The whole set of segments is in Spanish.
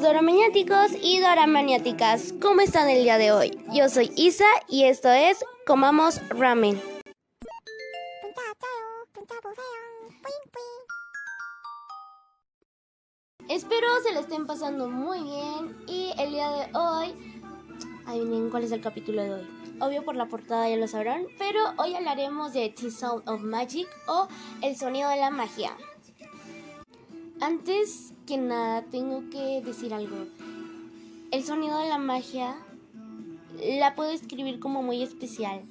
doramaniáticos y doramaniáticas, ¿cómo están el día de hoy? Yo soy Isa y esto es Comamos Ramen. Espero se lo estén pasando muy bien y el día de hoy, adivinen cuál es el capítulo de hoy. Obvio por la portada ya lo sabrán, pero hoy hablaremos de The Sound of Magic o El sonido de la magia. Antes que nada tengo que decir algo. El sonido de la magia la puedo escribir como muy especial.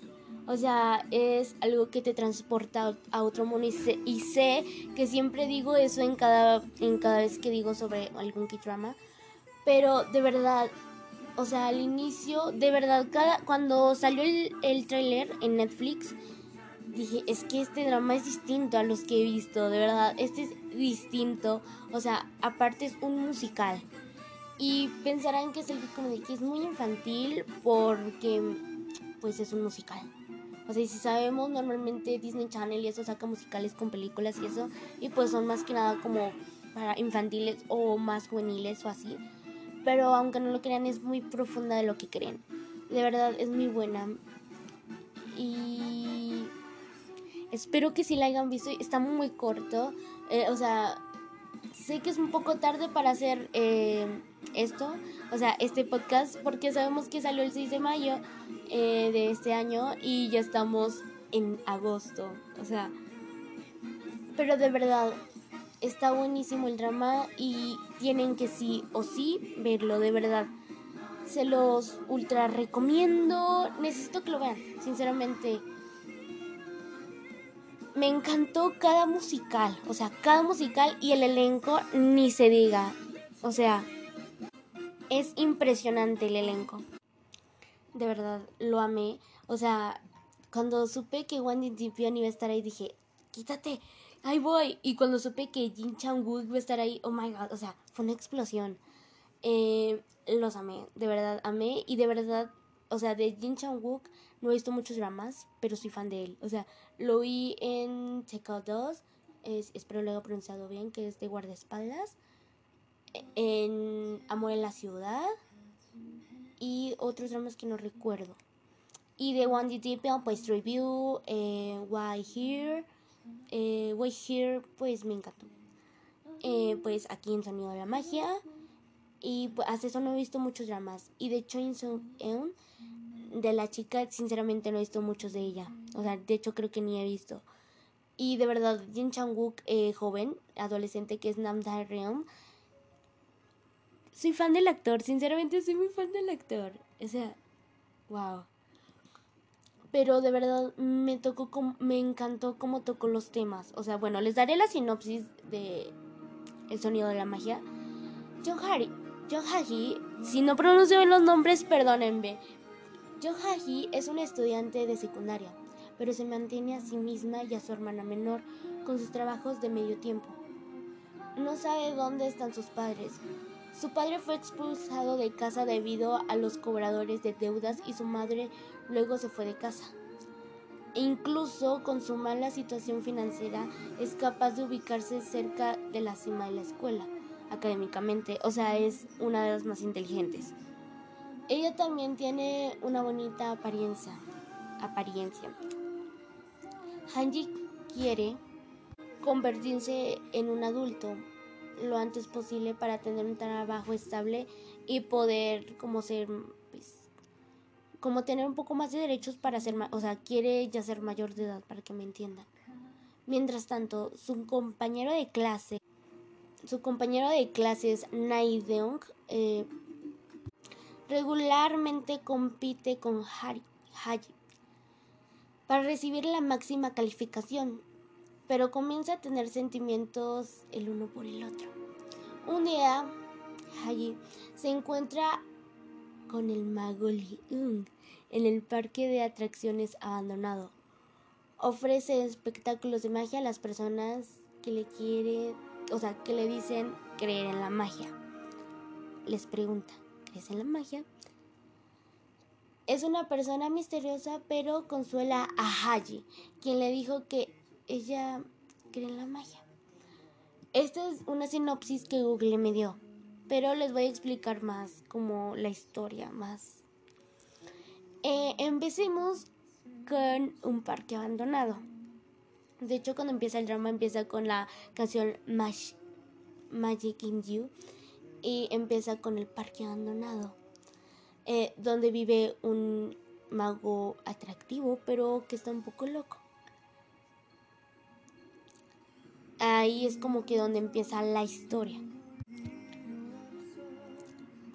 O sea, es algo que te transporta a otro mundo y sé, que siempre digo eso en cada, en cada vez que digo sobre algún K-drama. Pero de verdad, o sea, al inicio, de verdad, cada, cuando salió el, el tráiler en Netflix, dije, es que este drama es distinto a los que he visto, de verdad, este es distinto. O sea, aparte es un musical. Y pensarán que es el como que es muy infantil porque pues es un musical. O sea, si sabemos, normalmente Disney Channel y eso saca musicales con películas y eso. Y pues son más que nada como para infantiles o más juveniles o así. Pero aunque no lo crean, es muy profunda de lo que creen. De verdad, es muy buena. Y espero que si la hayan visto. Está muy corto. Eh, o sea, sé que es un poco tarde para hacer eh, esto. O sea, este podcast. Porque sabemos que salió el 6 de mayo. Eh, de este año y ya estamos en agosto. O sea, pero de verdad, está buenísimo el drama y tienen que sí o sí verlo, de verdad. Se los ultra recomiendo. Necesito que lo vean, sinceramente. Me encantó cada musical, o sea, cada musical y el elenco ni se diga. O sea, es impresionante el elenco de verdad lo amé. O sea, cuando supe que Wendy Dipion iba a estar ahí, dije, quítate, ahí voy. Y cuando supe que Jin Chang-wook iba a estar ahí, oh my god, o sea, fue una explosión. Eh, los amé, de verdad amé. Y de verdad, o sea, de Jin Chang-wook no he visto muchos dramas, pero soy fan de él. O sea, lo vi en Out 2, es, espero lo haya pronunciado bien, que es de guardaespaldas. En Amor en la Ciudad y otros dramas que no recuerdo. Y de One D pues Review, eh, Why Here, eh, Why Here, pues me encantó. Eh, pues aquí en Sonido de la Magia. Y pues hasta eso no he visto muchos dramas. Y de Chain Eun, de la chica, sinceramente no he visto muchos de ella. O sea, de hecho creo que ni he visto. Y de verdad, Jin Chang-wook, eh, joven, adolescente, que es Nam Dae-reum, soy fan del actor, sinceramente soy muy fan del actor. O sea, wow. Pero de verdad me tocó me encantó cómo tocó los temas. O sea, bueno, les daré la sinopsis de El sonido de la magia. John Harry, John Haji, si no pronuncio bien los nombres, perdónenme. John Haji es una estudiante de secundaria, pero se mantiene a sí misma y a su hermana menor con sus trabajos de medio tiempo. No sabe dónde están sus padres, su padre fue expulsado de casa debido a los cobradores de deudas y su madre luego se fue de casa. E incluso con su mala situación financiera es capaz de ubicarse cerca de la cima de la escuela académicamente, o sea, es una de las más inteligentes. Ella también tiene una bonita apariencia. apariencia. Hanji quiere convertirse en un adulto, lo antes posible para tener un trabajo estable y poder como ser pues, como tener un poco más de derechos para ser, o sea, quiere ya ser mayor de edad para que me entiendan. Mientras tanto, su compañero de clase, su compañero de clases Naideong, eh, regularmente compite con Haji para recibir la máxima calificación pero comienza a tener sentimientos el uno por el otro. Un día, allí se encuentra con el mago Liung en el parque de atracciones abandonado. Ofrece espectáculos de magia a las personas que le quieren, o sea, que le dicen creer en la magia. Les pregunta, ¿crees en la magia? Es una persona misteriosa, pero consuela a Haji, quien le dijo que ella cree en la magia. Esta es una sinopsis que Google me dio, pero les voy a explicar más como la historia, más. Eh, empecemos con un parque abandonado. De hecho, cuando empieza el drama, empieza con la canción Magic in You y empieza con el parque abandonado, eh, donde vive un mago atractivo, pero que está un poco loco. Ahí es como que donde empieza la historia.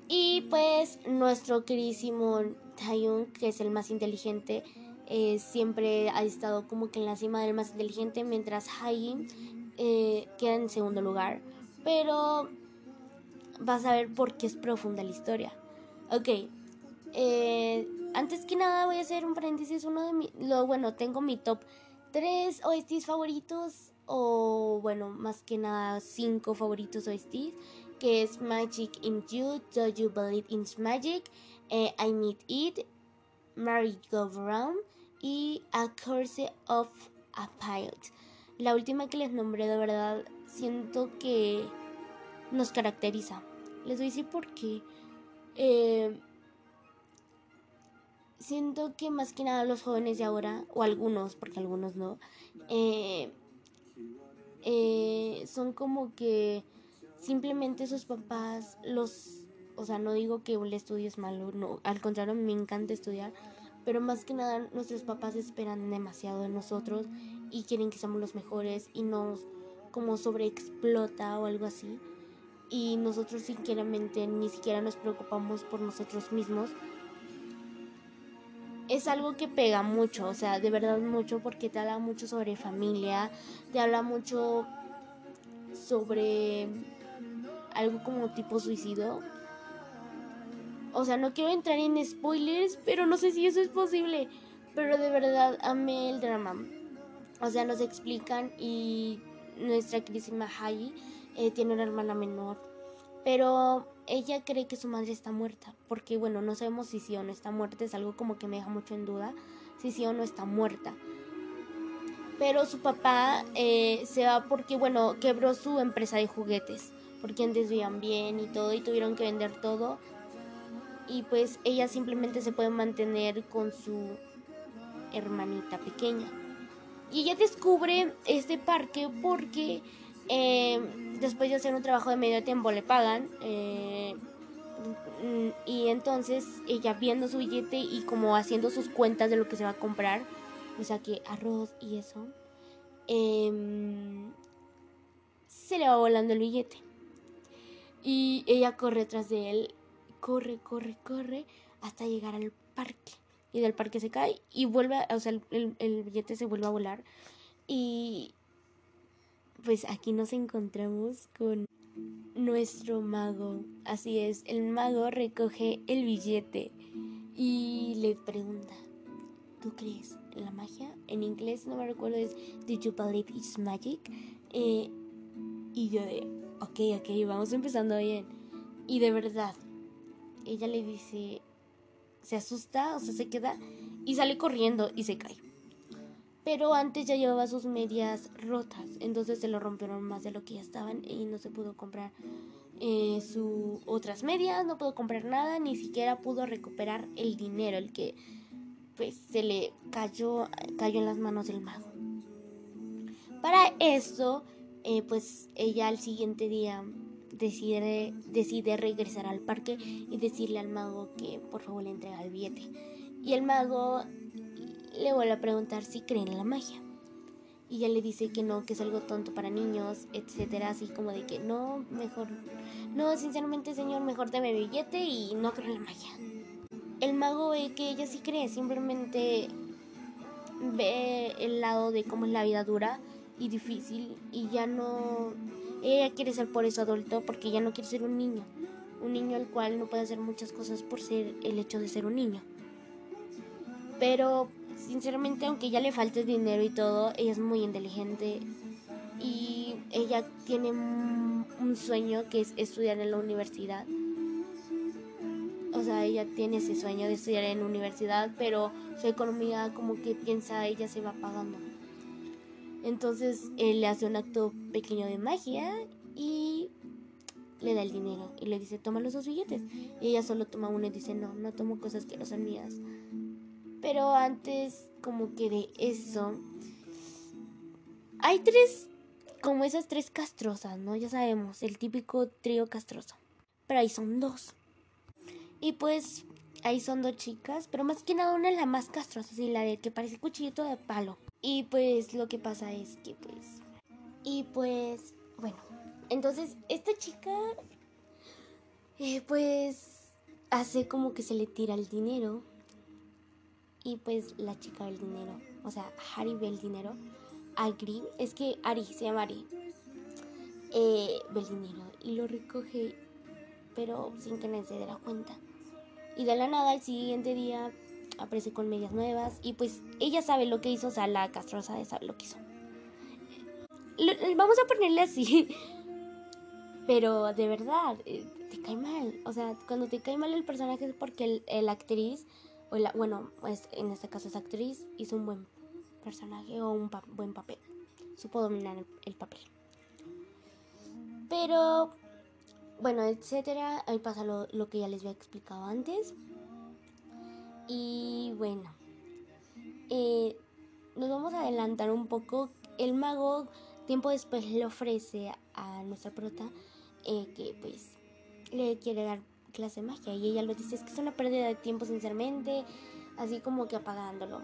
Y pues nuestro queridísimo Taeyong, que es el más inteligente, eh, siempre ha estado como que en la cima del más inteligente, mientras Haim eh, queda en segundo lugar. Pero vas a ver por qué es profunda la historia. Ok, eh, antes que nada voy a hacer un paréntesis, uno de mi, lo bueno, tengo mi top 3 OSTs favoritos o bueno, más que nada 5 favoritos OSTs, que es Magic in You, Do You Believe in Magic, eh, I Need It, Mary Go y A Curse of a Pilot. La última que les nombré de verdad siento que nos caracteriza. Les voy a decir por qué. Eh, siento que más que nada los jóvenes de ahora, o algunos, porque algunos no, eh, eh, son como que simplemente sus papás los, o sea, no digo que el estudio es malo, no, al contrario, me encanta estudiar, pero más que nada nuestros papás esperan demasiado de nosotros y quieren que seamos los mejores y nos como sobreexplota o algo así. Y nosotros sinceramente ni siquiera nos preocupamos por nosotros mismos es algo que pega mucho, o sea, de verdad mucho, porque te habla mucho sobre familia, te habla mucho sobre algo como tipo suicidio. O sea, no quiero entrar en spoilers, pero no sé si eso es posible. Pero de verdad amé el drama. O sea, nos explican y nuestra queridísima Hayi eh, tiene una hermana menor. Pero ella cree que su madre está muerta, porque bueno, no sabemos si sí o no está muerta, es algo como que me deja mucho en duda, si sí o no está muerta. Pero su papá eh, se va porque, bueno, quebró su empresa de juguetes, porque antes vivían bien y todo, y tuvieron que vender todo. Y pues ella simplemente se puede mantener con su hermanita pequeña. Y ella descubre este parque porque eh, después de hacer un trabajo de medio tiempo le pagan. Eh, y entonces ella viendo su billete y como haciendo sus cuentas de lo que se va a comprar, o sea que arroz y eso, em, se le va volando el billete. Y ella corre tras de él, corre, corre, corre, hasta llegar al parque. Y del parque se cae y vuelve, o sea, el, el billete se vuelve a volar. Y pues aquí nos encontramos con nuestro mago. Así es, el mago recoge el billete y le pregunta, ¿tú crees en la magia? En inglés no me recuerdo, es Did you believe it's magic? Eh, y yo de, ok, ok, vamos empezando bien. Y de verdad, ella le dice, se asusta, o sea, se queda y sale corriendo y se cae pero antes ya llevaba sus medias rotas, entonces se lo rompieron más de lo que ya estaban y no se pudo comprar eh, sus otras medias, no pudo comprar nada, ni siquiera pudo recuperar el dinero, el que pues se le cayó, cayó en las manos del mago. Para eso, eh, pues ella al siguiente día decide, decide regresar al parque y decirle al mago que por favor le entrega el billete. Y el mago le vuelve a preguntar si cree en la magia. Y ella le dice que no, que es algo tonto para niños, etcétera, así como de que no, mejor, no, sinceramente señor, mejor dame billete y no creo en la magia. El mago ve que ella sí cree, simplemente ve el lado de cómo es la vida dura y difícil y ya no, ella quiere ser por eso adulto porque ya no quiere ser un niño, un niño al cual no puede hacer muchas cosas por ser el hecho de ser un niño. Pero sinceramente, aunque ya le falte dinero y todo, ella es muy inteligente y ella tiene un sueño que es estudiar en la universidad. O sea, ella tiene ese sueño de estudiar en la universidad, pero su economía como que piensa ella se va pagando. Entonces él le hace un acto pequeño de magia y le da el dinero y le dice, toma los dos billetes. Y ella solo toma uno y dice, no, no tomo cosas que no son mías. Pero antes como que de eso, hay tres, como esas tres castrosas, ¿no? Ya sabemos, el típico trío castroso. Pero ahí son dos. Y pues ahí son dos chicas, pero más que nada una es la más castrosa, así la de que parece cuchillito de palo. Y pues lo que pasa es que pues... Y pues, bueno, entonces esta chica eh, pues hace como que se le tira el dinero. Y pues la chica ve el dinero, o sea, Harry ve el dinero. Agri, es que Ari, se llama Ari, eh, ve el dinero y lo recoge, pero sin que nadie se la cuenta. Y de la nada, al siguiente día aparece con medias nuevas. Y pues ella sabe lo que hizo, o sea, la castrosa sabe lo que hizo. vamos a ponerle así. Pero de verdad, eh, te cae mal. O sea, cuando te cae mal el personaje es porque el, actriz, o la, bueno, pues en este caso es actriz, hizo un buen personaje o un buen papel. Supo dominar el papel. Pero bueno, etcétera. Ahí pasa lo, que ya les había explicado antes. Y bueno, eh, nos vamos a adelantar un poco. El mago tiempo después le ofrece a nuestra prota eh, que pues le quiere dar clase de magia y ella lo dice es que es una pérdida de tiempo sinceramente, así como que apagándolo.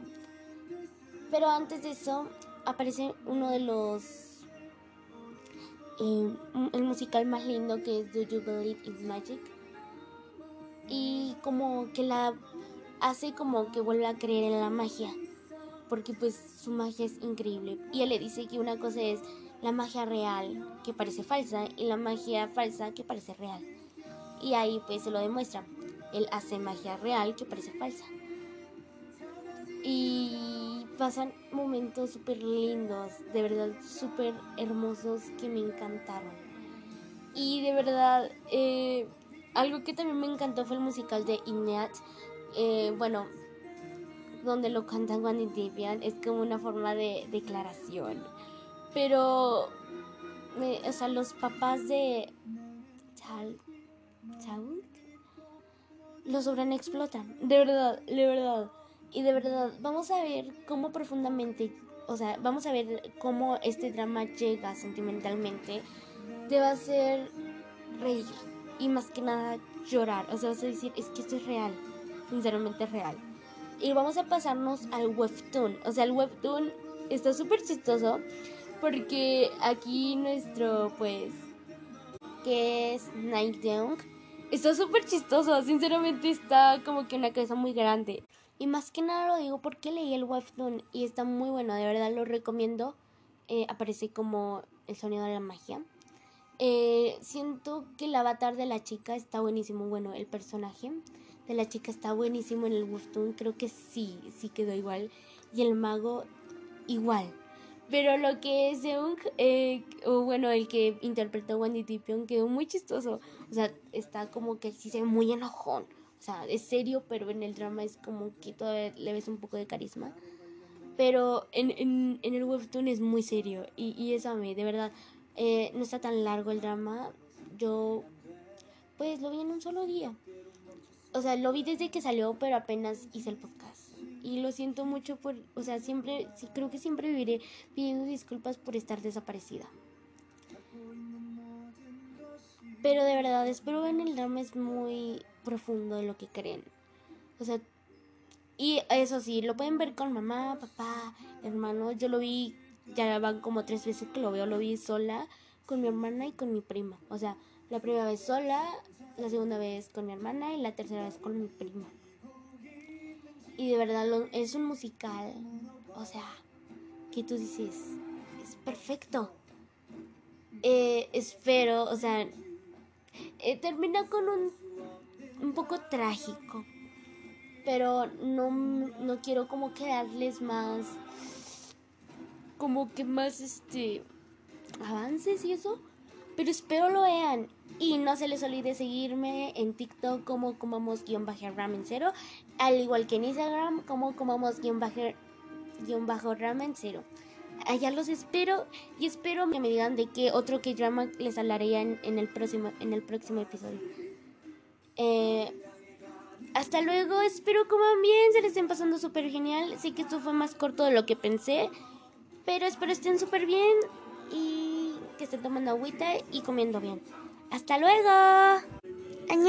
Pero antes de eso aparece uno de los eh, el musical más lindo que es Do You Believe in Magic. Y como que la hace como que vuelve a creer en la magia. Porque pues su magia es increíble. Y él le dice que una cosa es la magia real que parece falsa y la magia falsa que parece real. Y ahí pues se lo demuestra. Él hace magia real que parece falsa. Y pasan momentos súper lindos, de verdad súper hermosos que me encantaron. Y de verdad, eh, algo que también me encantó fue el musical de Ignat. Eh, bueno, donde lo cantan Juan y es como una forma de declaración. Pero, o sea, los papás de Chal, los sobran explotan, de verdad, de verdad. Y de verdad, vamos a ver cómo profundamente, o sea, vamos a ver cómo este drama llega sentimentalmente. Te va a hacer reír y más que nada llorar. O sea, vas a decir, es que esto es real, sinceramente es real. Y vamos a pasarnos al webtoon. O sea, el webtoon está súper chistoso porque aquí nuestro, pues, que es Night Young, está súper chistoso. Sinceramente está como que una cabeza muy grande. Y más que nada lo digo porque leí el webtoon y está muy bueno, de verdad lo recomiendo. Eh, aparece como el sonido de la magia. Eh, siento que el avatar de la chica está buenísimo. Bueno, el personaje de la chica está buenísimo en el webtoon. Creo que sí, sí quedó igual. Y el mago igual. Pero lo que es Seung, eh, o bueno, el que interpretó Wendy Tipion quedó muy chistoso. O sea, está como que sí se ve muy enojón. O sea, es serio, pero en el drama es como que todavía le ves un poco de carisma. Pero en, en, en el webtoon es muy serio. Y, y eso a mí, de verdad, eh, no está tan largo el drama. Yo, pues lo vi en un solo día. O sea, lo vi desde que salió, pero apenas hice el podcast. Y lo siento mucho por, o sea, siempre, sí, creo que siempre viviré pidiendo disculpas por estar desaparecida. Pero de verdad, espero en el drama es muy profundo de lo que creen. O sea, y eso sí, lo pueden ver con mamá, papá, hermano. Yo lo vi, ya van como tres veces que lo veo, lo vi sola con mi hermana y con mi prima. O sea, la primera vez sola, la segunda vez con mi hermana y la tercera vez con mi prima. Y de verdad es un musical, o sea, que tú dices, es perfecto. Eh, espero, o sea, eh, termina con un un poco trágico. Pero no, no quiero como que darles más, como que más, este, avances y eso. Pero espero lo vean. Y no se les olvide seguirme en TikTok como comamos-ramen cero. Al igual que en Instagram como comamos-ramen cero. allá los espero y espero que me digan de qué otro que drama les hablaré en, en, el próximo en el próximo episodio. Eh, hasta luego, espero coman bien, se les estén pasando súper genial. Sé que esto fue más corto de lo que pensé, pero espero estén súper bien y que estén tomando agüita y comiendo bien. Hasta luego. 안